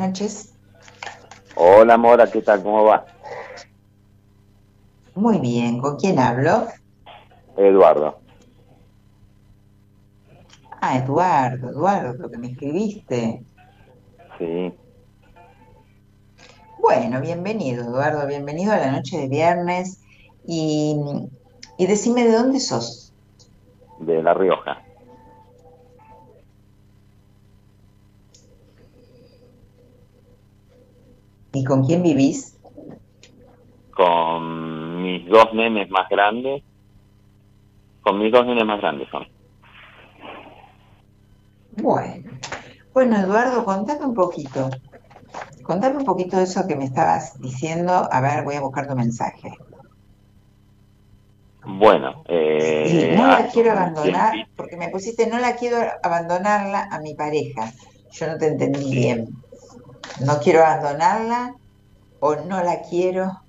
noches. Hola Mora, ¿qué tal? ¿Cómo va? Muy bien, ¿con quién hablo? Eduardo. Ah, Eduardo, Eduardo, lo que me escribiste. Sí. Bueno, bienvenido, Eduardo, bienvenido a la noche de viernes. Y, y decime de dónde sos. De La Rioja. ¿Y con quién vivís? Con mis dos nenes más grandes. Con mis dos nenes más grandes son. Bueno, bueno Eduardo, contame un poquito. Contame un poquito de eso que me estabas diciendo. A ver, voy a buscar tu mensaje. Bueno, eh, no la quiero abandonar, porque me pusiste, no la quiero abandonarla a mi pareja. Yo no te entendí bien. No quiero abandonarla o no la quiero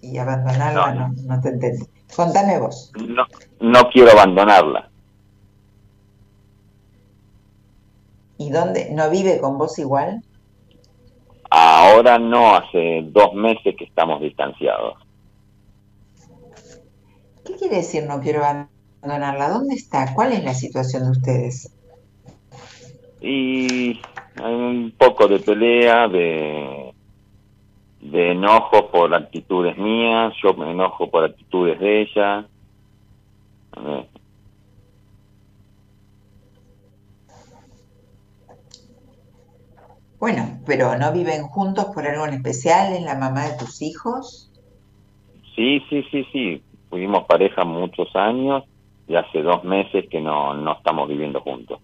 y abandonarla, no, no, te entendí. Contame vos. No, no quiero abandonarla. ¿Y dónde? ¿No vive con vos igual? Ahora no, hace dos meses que estamos distanciados. ¿Qué quiere decir no quiero abandonarla? ¿Dónde está? ¿Cuál es la situación de ustedes? Y hay un poco de pelea, de, de enojo por actitudes mías, yo me enojo por actitudes de ella. Bueno, pero ¿no viven juntos por algo en especial? ¿Es la mamá de tus hijos? Sí, sí, sí, sí. Fuimos pareja muchos años y hace dos meses que no, no estamos viviendo juntos.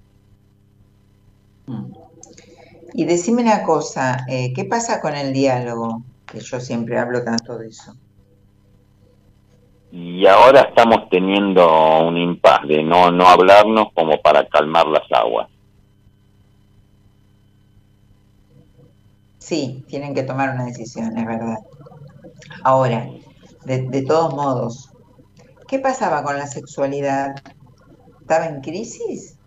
Y decime una cosa, eh, ¿qué pasa con el diálogo? Que yo siempre hablo tanto de eso. Y ahora estamos teniendo un impas de no, no hablarnos como para calmar las aguas. Sí, tienen que tomar una decisión, es verdad. Ahora, de, de todos modos, ¿qué pasaba con la sexualidad? ¿Estaba en crisis?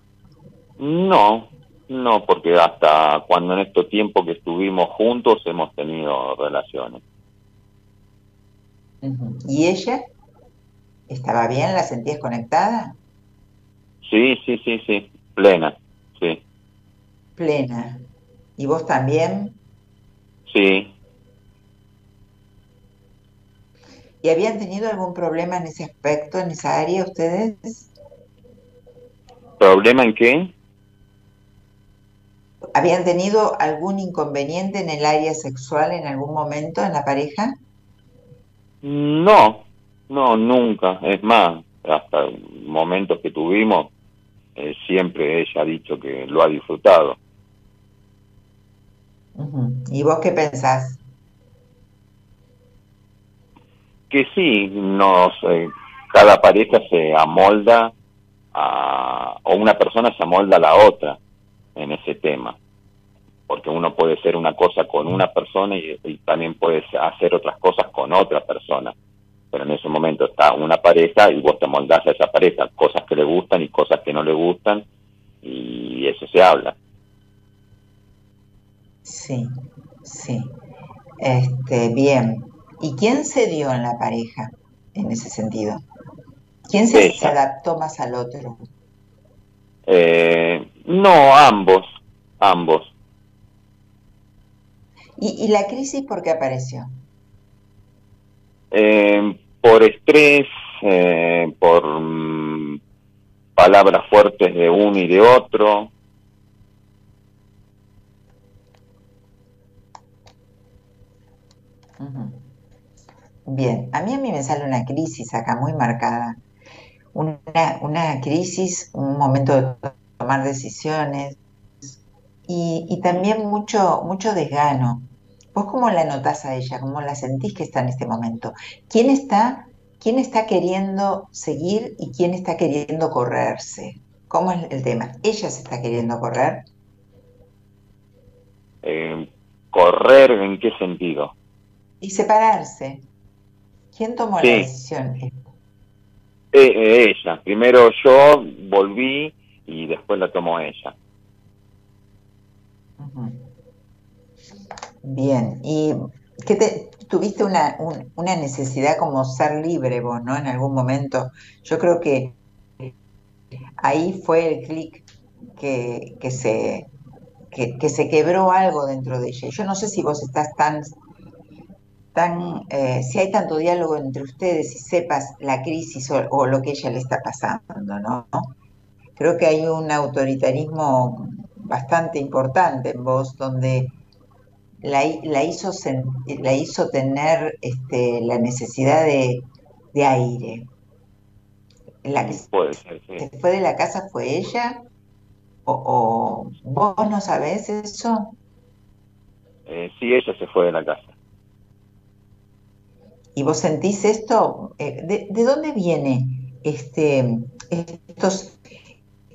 No, no, porque hasta cuando en estos tiempos que estuvimos juntos hemos tenido relaciones. ¿Y ella? ¿Estaba bien? ¿La sentías conectada? Sí, sí, sí, sí, plena, sí. Plena. ¿Y vos también? Sí. ¿Y habían tenido algún problema en ese aspecto, en esa área ustedes? ¿Problema en qué? ¿Habían tenido algún inconveniente en el área sexual en algún momento en la pareja? No, no, nunca. Es más, hasta momentos que tuvimos, eh, siempre ella ha dicho que lo ha disfrutado. ¿Y vos qué pensás? Que sí, nos, eh, cada pareja se amolda a, o una persona se amolda a la otra en ese tema. Porque uno puede ser una cosa con una persona y, también puedes hacer otras cosas con otra persona. Pero en ese momento está una pareja y vos te moldás a esa pareja, cosas que le gustan y cosas que no le gustan, y eso se habla. Sí, sí. Este, bien. ¿Y quién se dio en la pareja en ese sentido? ¿Quién se, se adaptó más al otro? Eh, no, ambos, ambos. ¿Y, ¿Y, la crisis por qué apareció? Eh, por estrés, eh, por mm, palabras fuertes de uno y de otro. Bien, a mí a mí me sale una crisis acá muy marcada. Una, una crisis, un momento de tomar decisiones y, y, también mucho, mucho desgano. ¿Vos cómo la notás a ella? ¿Cómo la sentís que está en este momento? ¿Quién está, quién está queriendo seguir y quién está queriendo correrse? ¿Cómo es el tema? ¿Ella se está queriendo correr? Eh, ¿Correr en qué sentido? Y separarse. ¿Quién tomó Sí. la decisión? Eh, eh, ella. Primero yo volví y después la tomó ella. Ujú. Bien, y ¿qué te, tuviste una, una necesidad como ser libre vos, ¿no? En algún momento. Yo creo que ahí fue el clic que, que, se, que, se quebró algo dentro de ella. Yo no sé si vos estás tan, tan eh, si hay tanto diálogo entre ustedes y sepas la crisis o, lo que ella le está pasando, ¿no? Creo que hay un autoritarismo bastante importante en vos donde la, la hizo, la hizo tener este, la necesidad de, de aire. La que se fue de la casa fue ella o, vos no sabés eso? Eh, sí, ella se fue de la casa. ¿Y vos sentís esto? Eh, ¿de, dónde viene este, estos,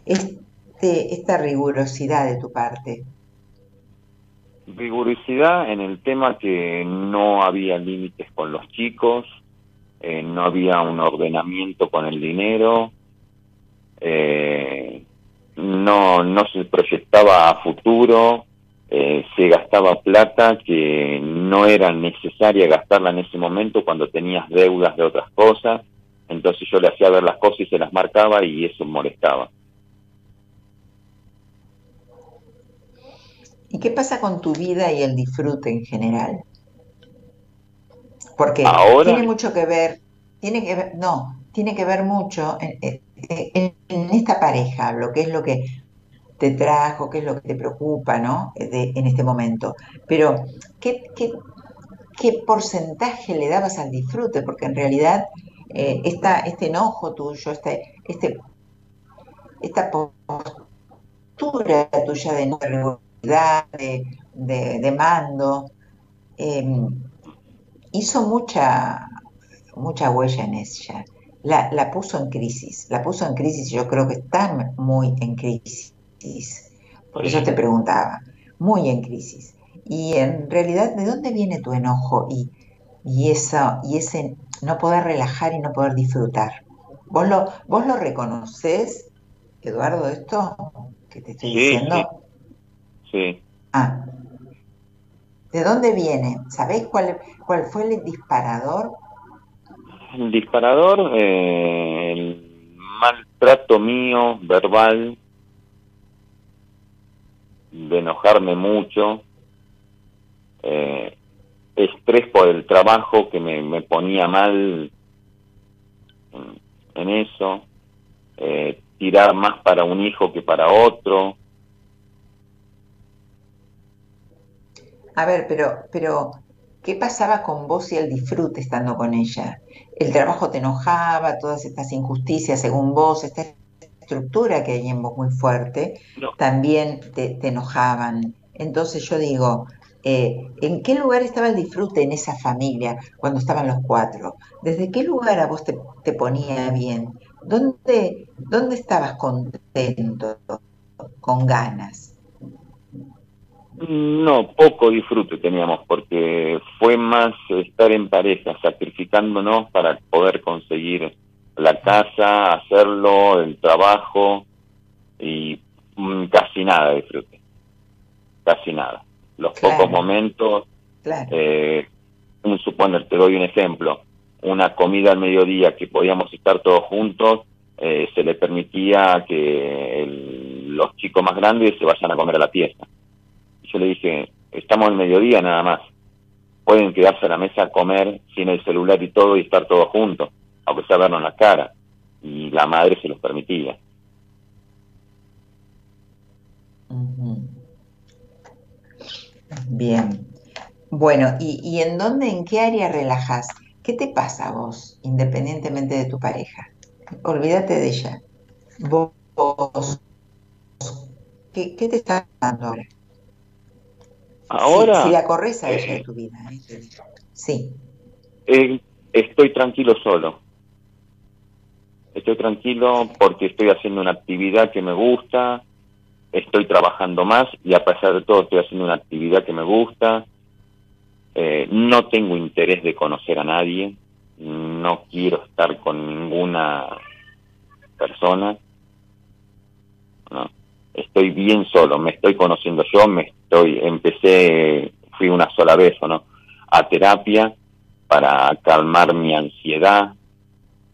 este, esta rigurosidad de tu parte? Rigurosidad en el tema que no había límites con los chicos, eh, no había un ordenamiento con el dinero, eh, no, no se proyectaba a futuro, eh, se gastaba plata que no era necesaria gastarla en ese momento cuando tenías deudas de otras cosas, entonces yo le hacía ver las cosas y se las marcaba y eso molestaba. Qué pasa con tu vida y el disfrute en general? Porque tiene mucho que ver, tiene que ver, no, tiene que ver mucho en, en, esta pareja, lo que es lo que te trajo, qué es lo que te preocupa, ¿no? en este momento. Pero, ¿qué, qué, porcentaje le dabas al disfrute? Porque en realidad eh, este enojo tuyo, este, este, esta postura tuya de no de, de, mando, em, hizo mucha, mucha huella en ella la, la puso en crisis, la puso en crisis, yo creo que está muy en crisis, por eso te preguntaba, muy en crisis. Y en realidad, ¿de dónde viene tu enojo y, y, eso, y ese no poder relajar y no poder disfrutar? ¿Vos lo, vos lo reconoces, Eduardo, esto que te estoy diciendo? Sí. Ah. ¿De dónde viene? ¿Sabés cuál, cuál fue el disparador el disparador, eh, el maltrato mío, verbal, de enojarme mucho, eh, estrés por el trabajo que me, ponía mal en, eso, eh, tirar más para un hijo que para otro. A ver, pero, pero ¿Qué pasaba con vos y el disfrute estando con ella? El trabajo te enojaba, todas estas injusticias según vos, esta estructura que hay en vos muy fuerte, también te, enojaban. Entonces yo digo, eh, ¿en qué lugar estaba el disfrute en esa familia cuando estaban los cuatro? ¿Desde qué lugar a vos te, te ponía bien? ¿Dónde, ¿Dónde estabas contento, con ganas? No, poco disfrute teníamos porque fue más estar en pareja, sacrificándonos para poder conseguir la casa, hacerlo, el trabajo y mm, casi nada disfrute, casi nada. Los pocos momentos, eh, un suponer, te doy un ejemplo, una comida al mediodía que podíamos estar todos juntos, eh, se le permitía que los chicos más grandes se vayan a comer a la fiesta yo le dije, estamos al mediodía nada más. Pueden quedarse a la mesa a comer sin el celular y todo y estar todos juntos, aunque sea vernos la cara. Y la madre se los permitía. Bien. Bueno, ¿y, ¿y en dónde, en qué área relajas? ¿Qué te pasa a vos, independientemente de tu pareja? Olvídate de ella. Vos, ¿qué, qué te está dando ahora? Ahora. Si, la corres a ella de tu vida. ¿eh? Sí. Eh, estoy tranquilo solo. Estoy tranquilo porque estoy haciendo una actividad que me gusta, estoy trabajando más y a pesar de todo estoy haciendo una actividad que me gusta. Eh, no tengo interés de conocer a nadie, no quiero estar con ninguna persona. No estoy bien solo, me estoy conociendo yo, me estoy, empecé, fui una sola vez o no, a terapia para calmar mi ansiedad,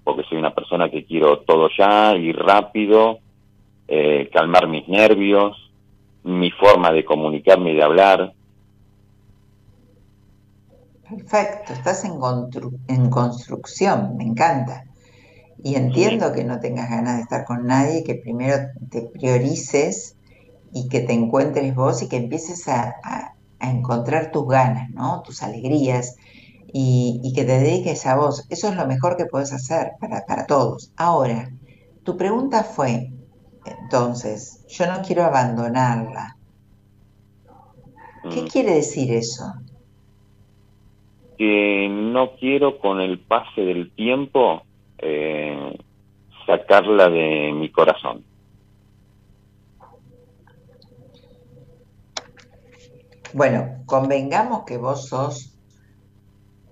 porque soy una persona que quiero todo ya y rápido, eh, calmar mis nervios, mi forma de comunicarme y de hablar. Perfecto, estás en, en construcción, me encanta. Y entiendo que no tengas ganas de estar con nadie, que primero te priorices y que te encuentres vos y que empieces a, encontrar tus ganas, ¿no? Tus alegrías y, que te dediques a vos. Eso es lo mejor que puedes hacer para, para todos. Ahora, tu pregunta fue, entonces, yo no quiero abandonarla. ¿Qué mm. quiere decir eso? Que no quiero con el pase del tiempo eh, sacarla de mi corazón. Bueno, convengamos que vos sos,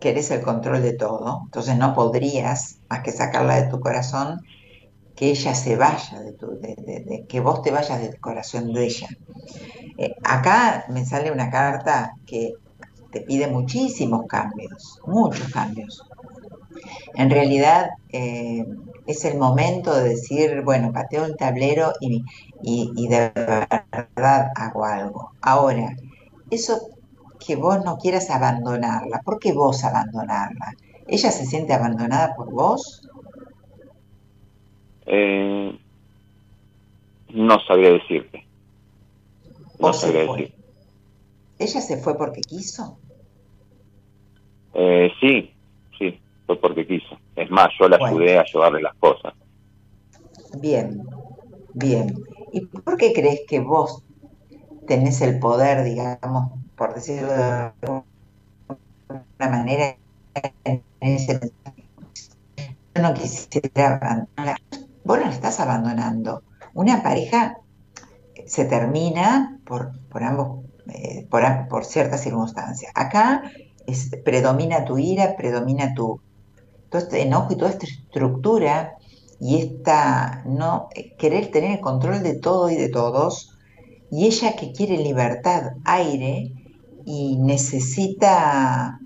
querés el control de todo, entonces no podrías más que sacarla de tu corazón, que ella se vaya, de, tu, que vos te vayas del corazón de ella. Eh, acá me sale una carta que te pide muchísimos cambios, muchos cambios. En realidad eh, es el momento de decir, bueno, pateo el tablero y, y de verdad hago algo. Ahora, eso que vos no quieras abandonarla, ¿por qué vos abandonarla? ¿Ella se siente abandonada por vos? Eh, no sabría decirte. No sabría decirte. ¿Ella se fue porque quiso? Eh, sí, fue porque quiso. Es más, yo la ayudé a llevarle las cosas. Bien, bien. ¿Y por qué crees que vos tenés el poder, digamos, por decirlo de alguna manera, en ese yo no quisiera abandonar. Vos no la estás abandonando. Una pareja se termina por, por ambos, eh, por, por, ciertas circunstancias. Acá es, predomina tu ira, predomina tu todo este enojo y toda esta estructura y esta no querer tener el control de todo y de todos y ella que quiere libertad, aire y necesita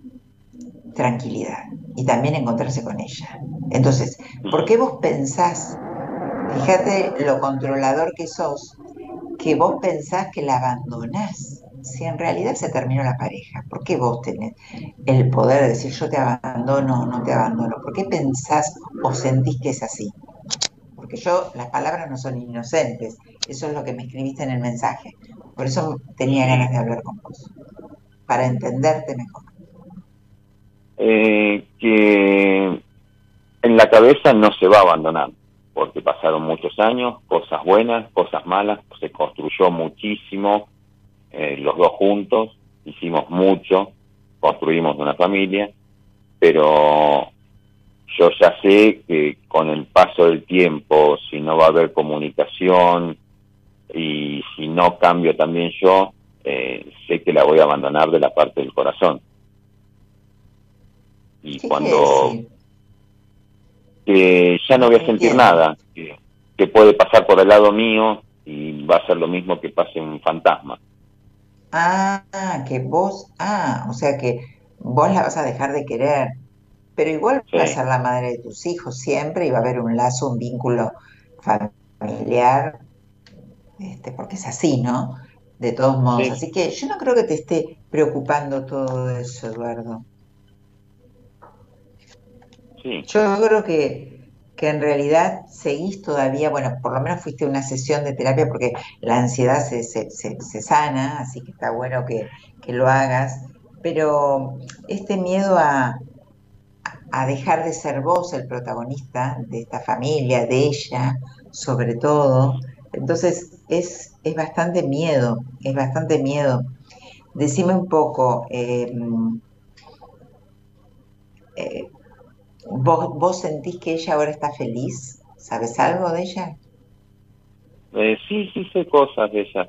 tranquilidad y también encontrarse con ella. Entonces, ¿por qué vos pensás, fíjate lo controlador que sos, que vos pensás que la abandonás? Si en realidad se terminó la pareja, ¿por qué vos tenés el poder de decir yo te abandono o no te abandono? ¿Por qué pensás o sentís que es así? Porque yo, las palabras no son inocentes, eso es lo que me escribiste en el mensaje. Por eso tenía ganas de hablar con vos, para entenderte mejor. Eh, que en la cabeza no se va a abandonar, porque pasaron muchos años, cosas buenas, cosas malas, se construyó muchísimo, eh, los dos juntos, hicimos mucho, construimos una familia, pero yo ya sé que con el paso del tiempo, si no va a haber comunicación, y si no cambio también yo, eh, sé que la voy a abandonar de la parte del corazón. Y cuando que ya no voy a sentir nada, que, que, puede pasar por el lado mío y va a ser lo mismo que pase un fantasma. Ah, que vos, ah, o sea que vos la vas a dejar de querer, pero igual va a ser la madre de tus hijos siempre y va a haber un lazo, un vínculo familiar este, porque es así, ¿no? De todos modos. Así que yo no creo que te esté preocupando todo eso, Eduardo. Sí. Yo creo que, que en realidad seguís todavía, bueno, por lo menos fuiste a una sesión de terapia porque la ansiedad se, se, se, sana, así que está bueno que, que lo hagas, pero este miedo a, a dejar de ser vos el protagonista de esta familia, de ella, sobre todo. Entonces, es, es bastante miedo, es bastante miedo. Decime un poco, em, eh, ¿vos, ¿vos sentís que ella ahora está feliz? ¿Sabes algo de ella? Eh, sí, sí sé cosas de ella.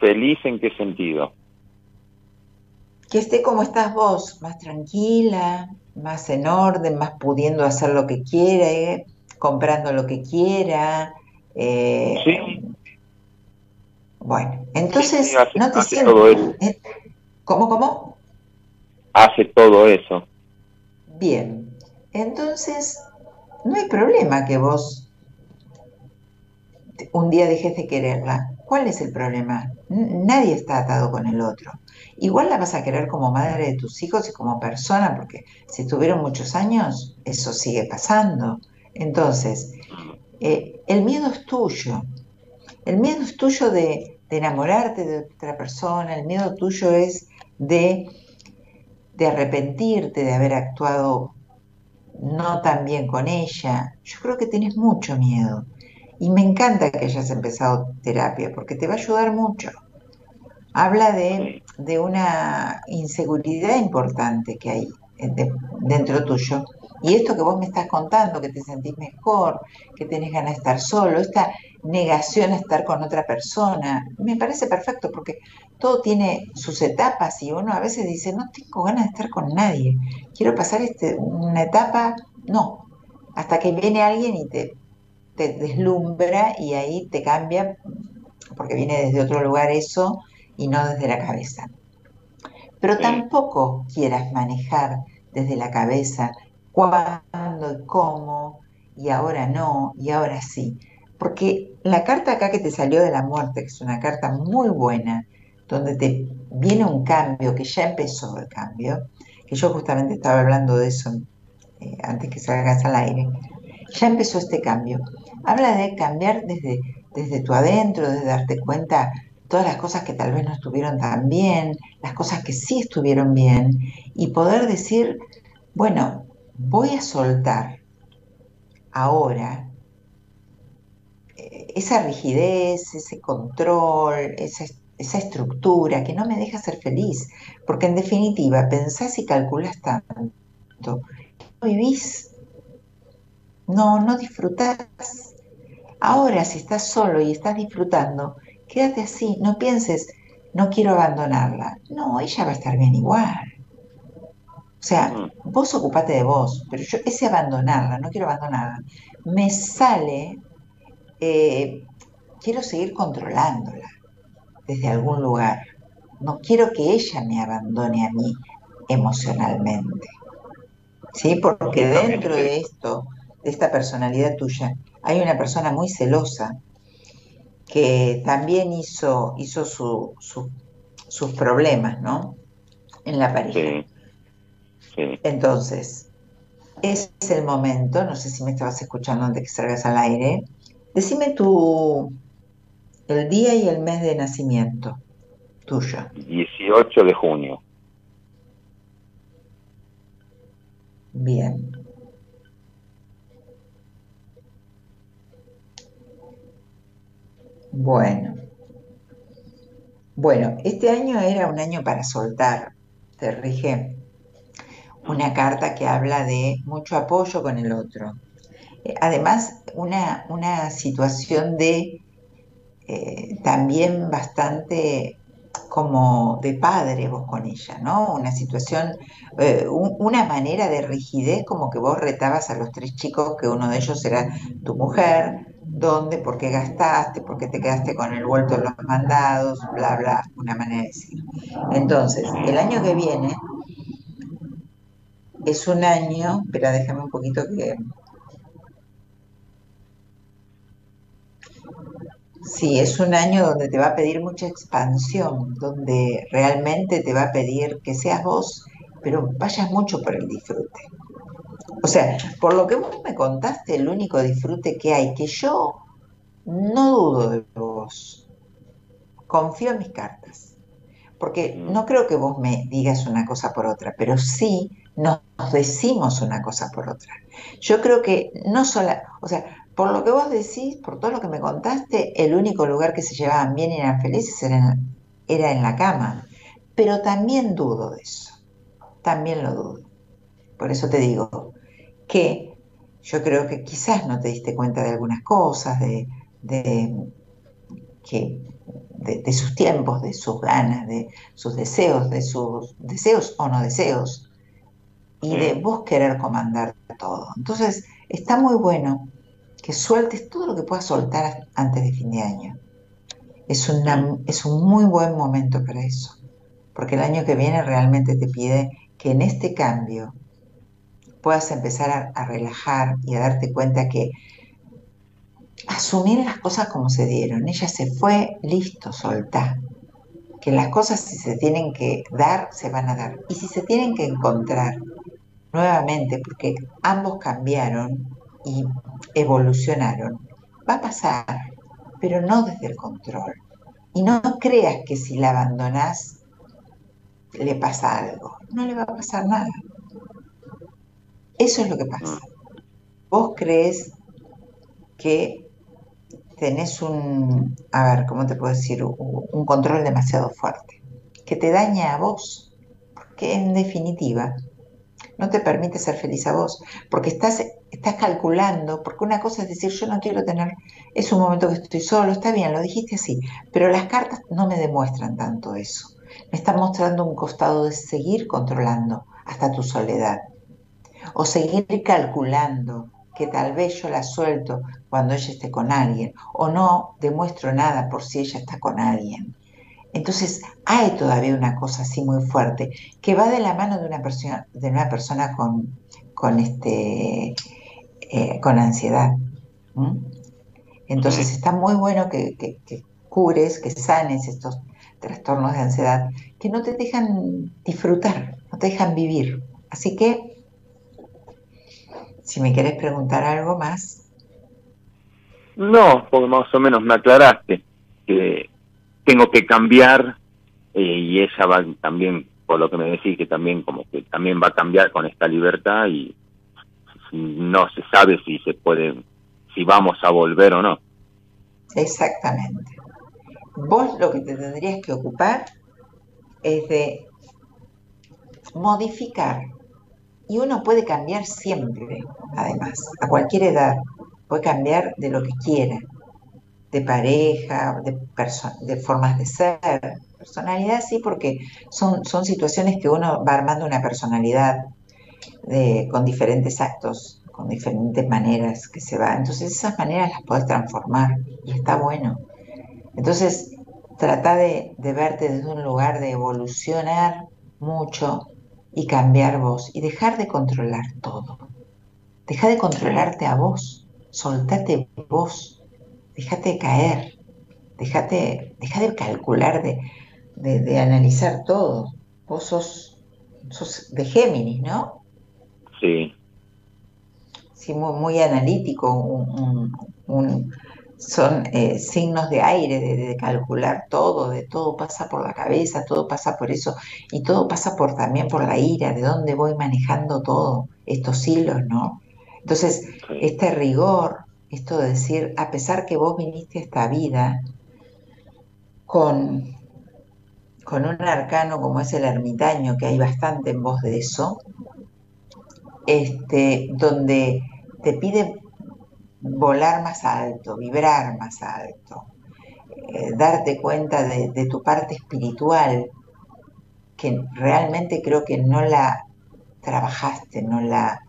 ¿Feliz en qué sentido? Que esté como estás vos, más tranquila, más en orden, más pudiendo hacer lo que quiere, comprando lo que quiera, eh, sí. Bueno, entonces no te sientes, ¿Cómo, cómo? Hace todo eso. Bien, entonces no hay problema que vos un día dejes de quererla. ¿Cuál es el problema? Nadie está atado con el otro. Igual la vas a querer como madre de tus hijos y como persona, porque si estuvieron muchos años, eso sigue pasando. Entonces, eh, el miedo es tuyo. El miedo es tuyo de, enamorarte de otra persona, el miedo tuyo es de, de arrepentirte de haber actuado no tan bien con ella. Yo creo que tienes mucho miedo. Y me encanta que hayas empezado terapia, porque te va a ayudar mucho. Habla de, una inseguridad importante que hay dentro tuyo. Y esto que vos me estás contando, que te sentís mejor, que tenés ganas de estar solo, esta negación a estar con otra persona, me parece perfecto porque todo tiene sus etapas y uno a veces dice, no tengo ganas de estar con nadie, quiero pasar este, una etapa, no, hasta que viene alguien y te te deslumbra y ahí te cambia, porque viene desde otro lugar eso y no desde la cabeza. Pero tampoco quieras manejar desde la cabeza cuándo y cómo, y ahora no, y ahora sí. Porque la carta acá que te salió de la muerte, que es una carta muy buena, donde te viene un cambio, que ya empezó el cambio, que yo justamente estaba hablando de eso eh, antes que salgas al aire, ya empezó este cambio. Habla de cambiar desde, desde tu adentro, de darte cuenta todas las cosas que tal vez no estuvieron tan bien, las cosas que sí estuvieron bien, y poder decir, bueno, voy a soltar ahora eh, esa rigidez, ese control, esa, esa, estructura que no me deja ser feliz, porque en definitiva pensás y calculas tanto, no vivís no, no disfrutas. Ahora, si estás solo y estás disfrutando, quédate así, no pienses, no quiero abandonarla. No, ella va a estar bien igual. O sea, mm. vos ocupate de vos, pero yo, ese abandonarla, no quiero abandonarla, me sale, eh, quiero seguir controlándola desde algún lugar. No quiero que ella me abandone a mí emocionalmente. ¿Sí? Porque dentro de esto de esta personalidad tuya, hay una persona muy celosa que también hizo, hizo sus problemas, ¿no? En la pareja. Entonces, es el momento, no sé si me estabas escuchando antes que salgas al aire, decime tu, el día y el mes de nacimiento tuyo. 18 de junio. Bien. Bueno. Bueno, este año era un año para soltar. Te rige una carta que habla de mucho apoyo con el otro. Eh, además, una, una situación de eh, también bastante como de padre vos con ella, ¿no? Una situación, eh, una manera de rigidez como que vos retabas a los tres chicos, que uno de ellos era tu mujer, dónde, por qué gastaste, por qué te quedaste con el vuelto de los mandados, bla, bla, una manera de decir. Entonces, el año que viene es un año, pero déjame un poquito que... Sí, es un año donde te va a pedir mucha expansión, donde realmente te va a pedir que seas vos, pero vayas mucho por el disfrute. O sea, por lo que vos me contaste, el único disfrute que hay, que yo no dudo de vos, confío en mis cartas, porque mm. no creo que vos me digas una cosa por otra, pero sí nos decimos una cosa por otra. Yo creo que no solo, o sea, por lo que vos decís, por todo lo que me contaste, el único lugar que se llevaban bien y eran felices era era en la cama. Pero también dudo de eso, también lo dudo. Por eso te digo, que yo creo que quizás no te diste cuenta de algunas cosas, de, que, de, sus tiempos, de sus ganas, de sus deseos, de sus deseos o no deseos, y de vos querer comandar todo. Entonces, está muy bueno que sueltes todo lo que puedas soltar antes de fin de año. Es, es un muy buen momento para eso, porque el año que viene realmente te pide que en este cambio puedas empezar a, relajar y a darte cuenta que asumir las cosas como se dieron. Ella se fue, listo, soltá. Que las cosas si se tienen que dar, se van a dar. Y si se tienen que encontrar nuevamente, porque ambos cambiaron evolucionaron, va a pasar, pero no desde el control. Y no creas que si la abandonás le pasa algo. No le va a pasar nada. Eso es lo que pasa. Vos crees que tenés un, a ver, ¿cómo te puedo decir? Un control demasiado fuerte, que te daña a vos, porque en definitiva no te permite ser feliz a vos, porque estás, estás calculando, porque una cosa es decir, yo no quiero tener, es un momento que estoy solo, está bien, lo dijiste así, pero las cartas no me demuestran tanto eso, me están mostrando un costado de seguir controlando hasta tu soledad, o seguir calculando que tal vez yo la suelto cuando ella esté con alguien, o no demuestro nada por si ella está con alguien. Entonces hay todavía una cosa así muy fuerte que va de la mano de una persona, de una persona con, con, este, eh, con ansiedad. Entonces está muy bueno que, que, cures, que sanes estos trastornos de ansiedad que no te dejan disfrutar, no te dejan vivir. Así que, si me quieres preguntar algo más. No, porque más o menos me aclaraste que tengo que cambiar eh, y ella va también, por lo que me decís, que también como que también va a cambiar con esta libertad y no se sabe si se puede, si vamos a volver o no. Exactamente. Vos lo que te tendrías que ocupar es de modificar. Y uno puede cambiar siempre, además, a cualquier edad. Puede cambiar de lo que quiera de pareja, de, de formas de ser. Personalidad sí, porque son, son situaciones que uno va armando una personalidad con diferentes actos, con diferentes maneras que se va. Entonces esas maneras las puedes transformar y está bueno. Entonces trata de, de verte desde un lugar de evolucionar mucho y cambiar vos y dejar de controlar todo. Deja de controlarte a vos, soltate vos déjate caer, déjate, deja de calcular, de, analizar todo. Vos sos, de Géminis, ¿no? Sí. Sí, muy, analítico, son eh, signos de aire, de, calcular todo, de todo pasa por la cabeza, todo pasa por eso, y todo pasa por también por la ira, de dónde voy manejando todo, estos hilos, ¿no? Entonces, este rigor, esto de decir, a pesar que vos viniste a esta vida con, con un arcano como es el ermitaño, que hay bastante en vos de eso, este, donde te pide volar más alto, vibrar más alto, eh, darte cuenta de, de tu parte espiritual, que realmente creo que no la trabajaste, no la,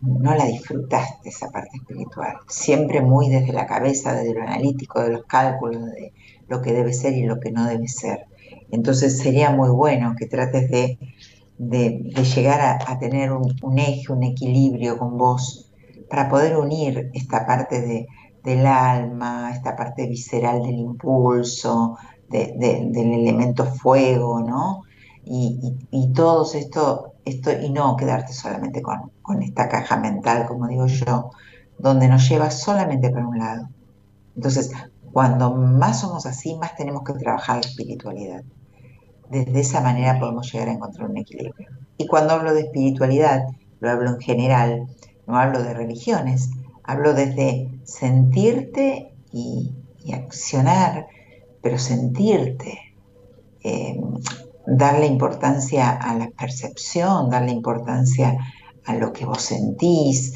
no la disfrutaste esa parte espiritual, siempre muy desde la cabeza, desde lo analítico, de los cálculos, de lo que debe ser y lo que no debe ser. Entonces sería muy bueno que trates de, llegar a, tener un, eje, un equilibrio con vos, para poder unir esta parte de, del alma, esta parte visceral del impulso, del elemento fuego, ¿no? Y, y, esto, esto, y no quedarte solamente con, con esta caja mental, como digo yo, donde nos lleva solamente por un lado. Entonces, cuando más somos así, más tenemos que trabajar la espiritualidad. Desde esa manera podemos llegar a encontrar un equilibrio. Y cuando hablo de espiritualidad, lo hablo en general, no hablo de religiones, hablo desde sentirte y, accionar, pero sentirte, eh, darle importancia a la percepción, darle importancia a lo que vos sentís,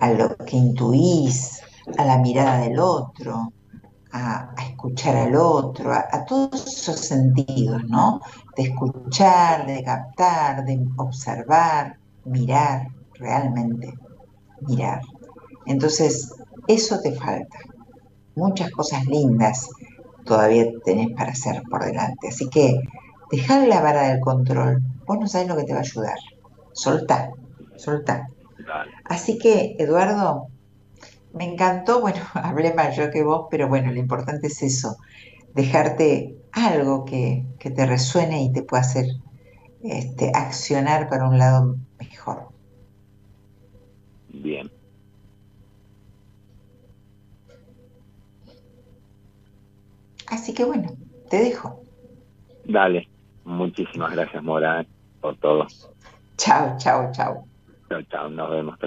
a lo que intuís, a la mirada del otro, a, escuchar al otro, a, todos esos sentidos, ¿no? De escuchar, de captar, de observar, mirar, realmente, mirar. Entonces, eso te falta. Muchas cosas lindas todavía tenés para hacer por delante. Así que dejar la vara del control. Vos no sabés lo que te va a ayudar. Soltá, soltá. Así que, Eduardo, me encantó, bueno, hablé más yo que vos, pero bueno, lo importante es eso, dejarte algo que, te resuene y te pueda hacer este, accionar para un lado mejor. Bien. Así que bueno, te dejo. Dale. Muchísimas gracias, Mora, por todo. Chao, chao, chao. Chao, chao. Nos vemos.